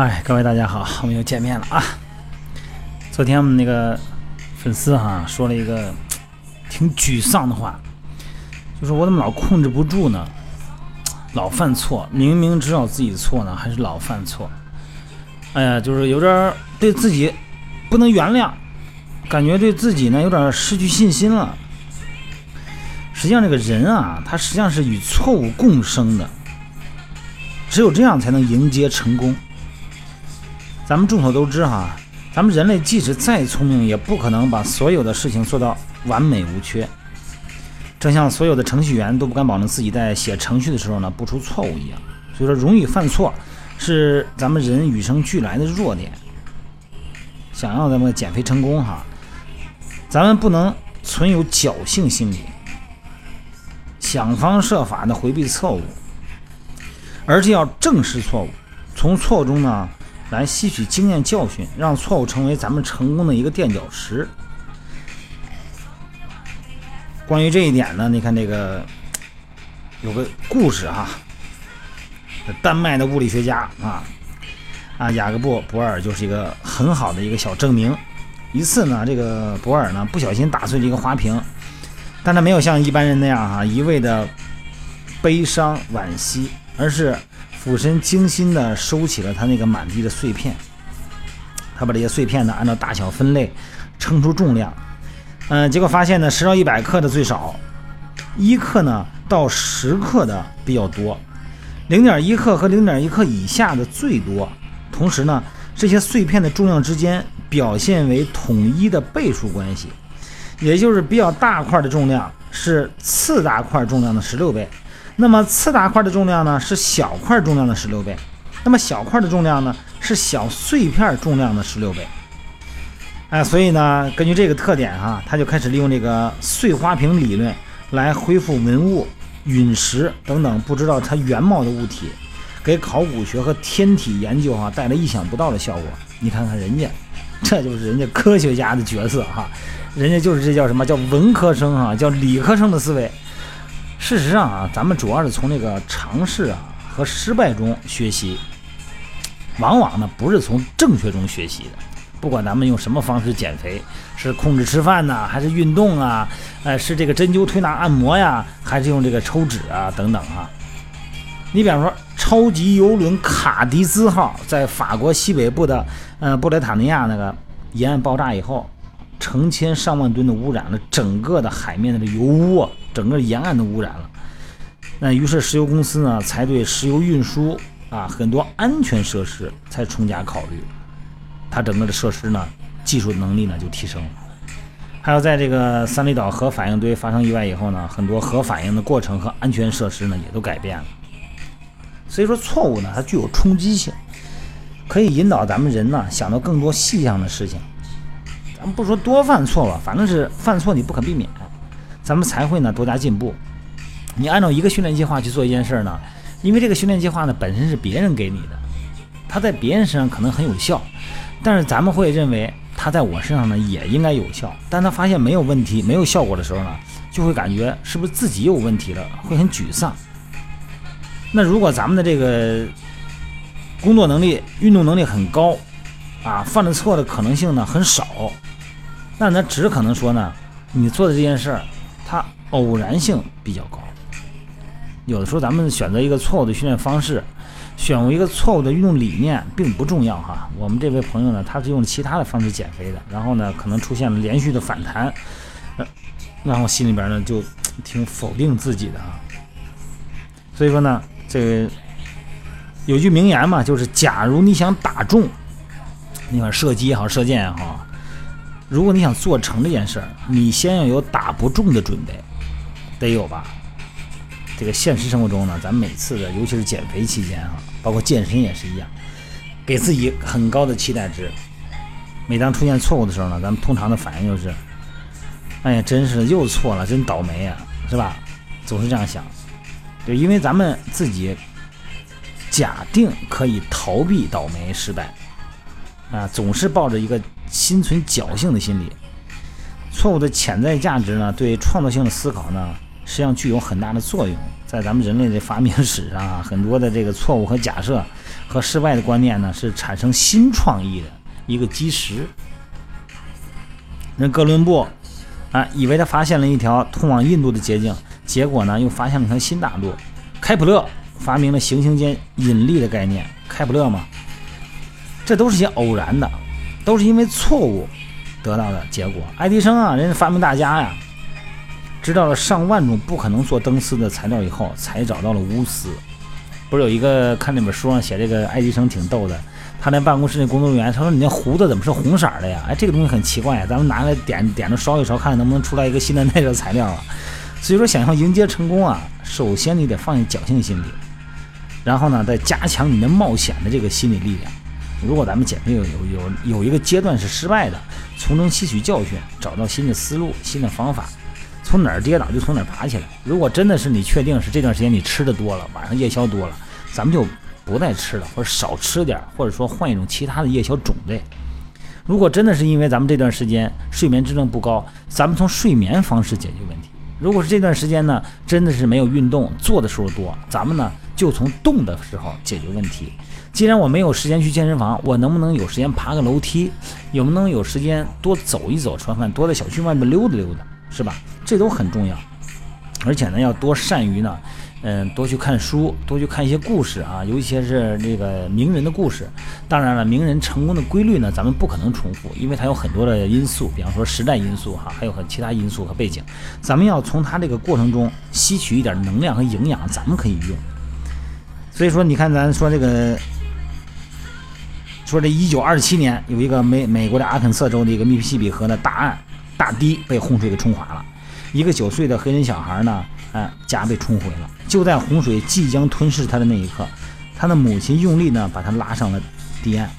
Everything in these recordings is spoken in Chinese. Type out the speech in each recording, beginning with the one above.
哎，各位大家好，我们又见面了啊！昨天我们那个粉丝哈说了一个挺沮丧的话，就是我怎么老控制不住呢？老犯错，明明知道自己错呢，还是老犯错。哎呀，就是有点对自己不能原谅，感觉对自己呢有点失去信心了。实际上，这个人啊，他实际上是与错误共生的，只有这样才能迎接成功。咱们众所周知哈，咱们人类即使再聪明，也不可能把所有的事情做到完美无缺。正像所有的程序员都不敢保证自己在写程序的时候呢不出错误一样，所以说容易犯错是咱们人与生俱来的弱点。想要咱们减肥成功哈，咱们不能存有侥幸心理，想方设法的回避错误，而且要正视错误，从错误中呢来吸取经验教训，让错误成为咱们成功的一个垫脚石。关于这一点呢，你看这个有个故事哈，丹麦的物理学家啊啊雅各布·博尔就是一个很好的一个小证明。一次呢，这个博尔呢不小心打碎了一个花瓶，但他没有像一般人那样哈一味的悲伤惋惜，而是俯身精心的收起了他那个满地的碎片。他把这些碎片呢按照大小分类，称出重量。嗯，结果发现呢，十到一百克的最少，一克呢到十克的比较多，零点一克和零点一克以下的最多。同时呢，这些碎片的重量之间表现为统一的倍数关系，也就是比较大块的重量是次大块重量的十六倍，那么次大块的重量呢是小块重量的十六倍，那么小块的重量呢是小碎片重量的十六倍。哎，所以呢，根据这个特点哈，他就开始利用这个碎花瓶理论来恢复文物、陨石等等不知道它原貌的物体，给考古学和天体研究哈带来意想不到的效果。你看看人家，这就是人家科学家的角色哈，人家就是这叫什么叫文科生哈，叫理科生的思维。事实上啊，咱们主要是从那个尝试啊和失败中学习，往往呢不是从正确中学习的。不管咱们用什么方式减肥，是控制吃饭呢，还是运动啊？呃，是这个针灸、推拿、按摩呀，还是用这个抽脂啊？等等啊。你比方说，超级游轮卡迪兹号在法国西北部的呃布雷塔尼亚那个沿岸爆炸以后，成千上万吨的污染了整个的海面的油污，整个沿岸都污染了。那于是石油公司呢，才对石油运输啊很多安全设施才重加考虑。它整个的设施呢，技术能力呢就提升了。还有在这个三里岛核反应堆发生意外以后呢，很多核反应的过程和安全设施呢也都改变了。所以说错误呢，它具有冲击性，可以引导咱们人呢想到更多细项的事情。咱们不说多犯错吧，反正是犯错你不可避免，咱们才会呢多加进步。你按照一个训练计划去做一件事呢，因为这个训练计划呢本身是别人给你的，它在别人身上可能很有效。但是咱们会认为他在我身上呢也应该有效，但他发现没有问题、没有效果的时候呢，就会感觉是不是自己有问题了，会很沮丧。那如果咱们的这个工作能力、运动能力很高，啊，犯的错的可能性呢很少，那那只可能说呢，你做的这件事儿，它偶然性比较高。有的时候咱们选择一个错误的训练方式。选用一个错误的运动理念并不重要哈。我们这位朋友呢，他是用其他的方式减肥的，然后呢，可能出现了连续的反弹，然后心里边呢就挺否定自己的啊。所以说呢，这个有句名言嘛，就是假如你想打中，你看射击也好，射箭也好，如果你想做成这件事儿，你先要有打不中的准备，得有吧？这个现实生活中呢，咱每次的，尤其是减肥期间啊。包括健身也是一样，给自己很高的期待值。每当出现错误的时候呢，咱们通常的反应就是：哎呀，真是又错了，真倒霉呀，是吧？总是这样想。就因为咱们自己假定可以逃避倒霉失败啊，总是抱着一个心存侥幸的心理。错误的潜在价值呢，对创造性的思考呢，实际上具有很大的作用，在咱们人类的发明史上啊，很多的这个错误和假设和失败的观念呢，是产生新创意的一个基石。那哥伦布啊，以为他发现了一条通往印度的捷径，结果呢，又发现了一条新大陆。开普勒发明了行星间引力的概念，开普勒嘛，这都是些偶然的，都是因为错误得到的结果。爱迪生啊，人家发明大家呀。知道了上万种不可能做灯丝的材料以后，才找到了钨丝。不是有一个看那本书上写这个爱迪生挺逗的，他那办公室那工作人员他说：“你那胡子怎么是红色的呀？”哎，这个东西很奇怪呀，咱们拿来点点着烧一烧，看看能不能出来一个新的耐热材料啊。所以说，想要迎接成功啊，首先你得放下侥幸心理，然后呢，再加强你的冒险的这个心理力量。如果咱们减肥有有有有一个阶段是失败的，从中吸取教训，找到新的思路、新的方法。从哪儿跌倒就从哪儿爬起来。如果真的是你确定是这段时间你吃的多了，晚上夜宵多了，咱们就不再吃了，或者少吃点，或者说换一种其他的夜宵种类。如果真的是因为咱们这段时间睡眠质量不高，咱们从睡眠方式解决问题。如果是这段时间呢，真的是没有运动，坐的时候多，咱们呢就从动的时候解决问题。既然我没有时间去健身房，我能不能有时间爬个楼梯？有不能有时间多走一走？吃完饭多在小区外面溜达溜达，是吧？这都很重要，而且呢，要多善于呢，嗯，多去看书，多去看一些故事啊，尤其是这个名人的故事。当然了，名人成功的规律呢，咱们不可能重复，因为他有很多的因素，比方说时代因素哈，还有很其他因素和背景。咱们要从他这个过程中吸取一点能量和营养，咱们可以用。所以说，你看咱说这个，说这一九二七年有一个美美国的阿肯色州的一个密西西比河的大岸大堤被洪水给冲垮了。一个九岁的黑人小孩呢，哎，家被冲毁了。就在洪水即将吞噬他的那一刻，他的母亲用力呢把他拉上了堤岸。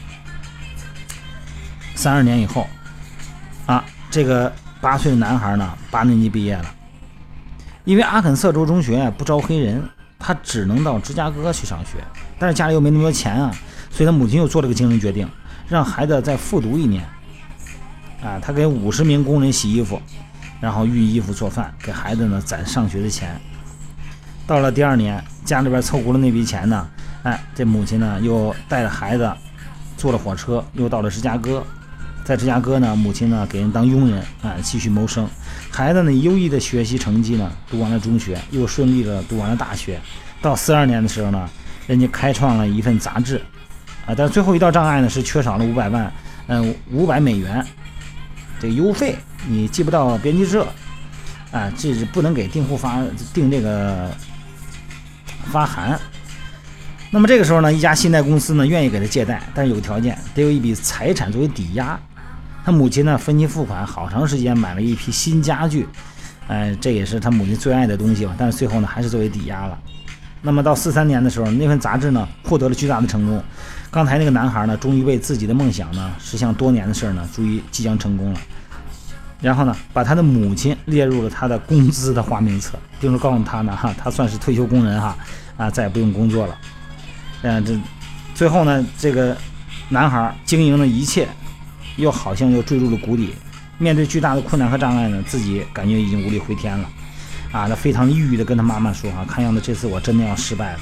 三十年以后，啊，这个八岁的男孩呢，八年级毕业了。因为阿肯色州中学不招黑人，他只能到芝加哥去上学。但是家里又没那么多钱啊，所以他母亲又做了个惊人决定，让孩子再复读一年。啊，他给五十名工人洗衣服。然后熨衣服、做饭，给孩子呢攒上学的钱。到了第二年，家里边凑够了那笔钱呢，哎，这母亲呢又带着孩子坐了火车，又到了芝加哥。在芝加哥呢，母亲呢给人当佣人，啊，继续谋生。孩子呢优异的学习成绩呢，读完了中学，又顺利的读完了大学。到四二年的时候呢，人家开创了一份杂志，啊，但最后一道障碍呢是缺少了五百万，嗯，五百美元这邮费。你寄不到编辑社，啊，这是不能给订户发订这个发函。那么这个时候呢，一家信贷公司呢愿意给他借贷，但是有个条件，得有一笔财产作为抵押。他母亲呢分期付款好长时间买了一批新家具，哎，这也是他母亲最爱的东西吧。但是最后呢还是作为抵押了。那么到四三年的时候，那份杂志呢获得了巨大的成功。刚才那个男孩呢终于为自己的梦想呢实现多年的事儿呢，终于即将成功了。然后呢，把他的母亲列入了他的工资的花名册，并且告诉他呢，哈，他算是退休工人哈，啊，再也不用工作了。嗯，这最后呢，这个男孩经营的一切，又好像又坠入了谷底。面对巨大的困难和障碍呢，自己感觉已经无力回天了。啊，他非常抑郁的跟他妈妈说，哈，看样子这次我真的要失败了。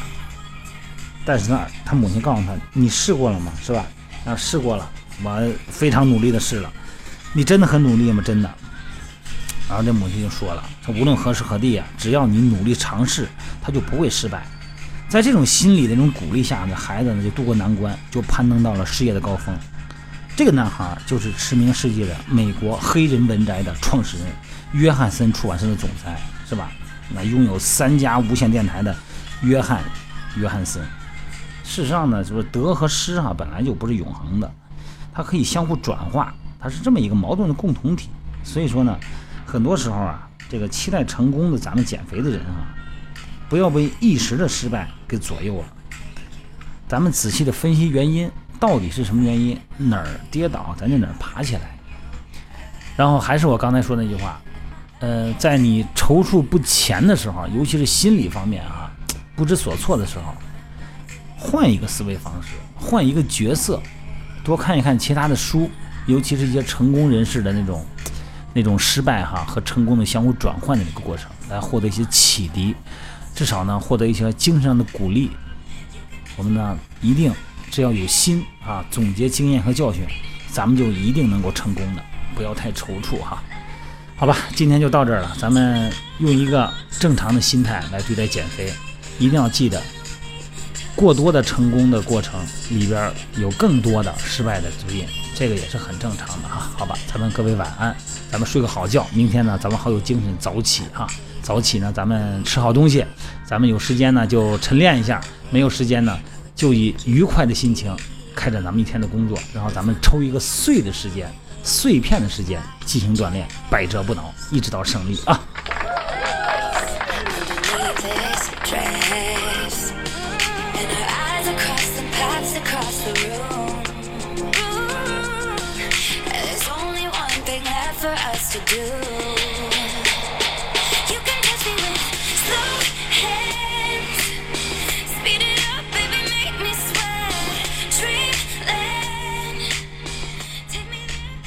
但是呢，他母亲告诉他，你试过了吗？是吧？啊，试过了，我非常努力的试了。你真的很努力吗？真的。然后这母亲就说了：“说无论何时何地啊，只要你努力尝试，他就不会失败。”在这种心理的这种鼓励下，呢孩子呢就渡过难关，就攀登到了事业的高峰。这个男孩就是驰名世界的美国黑人文摘的创始人，约翰森出版社的总裁，是吧？那拥有三家无线电台的约翰·约翰森。事实上呢，就是得和失哈本来就不是永恒的，它可以相互转化。它是这么一个矛盾的共同体，所以说呢，很多时候啊，这个期待成功的咱们减肥的人啊，不要被一时的失败给左右了。咱们仔细的分析原因，到底是什么原因？哪儿跌倒，咱就哪儿爬起来。然后还是我刚才说那句话，呃，在你踌躇不前的时候，尤其是心理方面啊，不知所措的时候，换一个思维方式，换一个角色，多看一看其他的书。尤其是一些成功人士的那种那种失败哈和成功的相互转换的那个过程，来获得一些启迪，至少呢获得一些精神上的鼓励。我们呢一定只要有心啊，总结经验和教训，咱们就一定能够成功的，不要太踌躇哈。好吧，今天就到这儿了，咱们用一个正常的心态来对待减肥，一定要记得。过多的成功的过程里边有更多的失败的足印，这个也是很正常的哈。好吧，咱们各位晚安，咱们睡个好觉，明天呢咱们好有精神早起哈。早起呢咱们吃好东西，咱们有时间呢就晨练一下，没有时间呢就以愉快的心情开展咱们一天的工作，然后咱们抽一个碎的时间、碎片的时间进行锻炼，百折不挠，一直到胜利啊。you.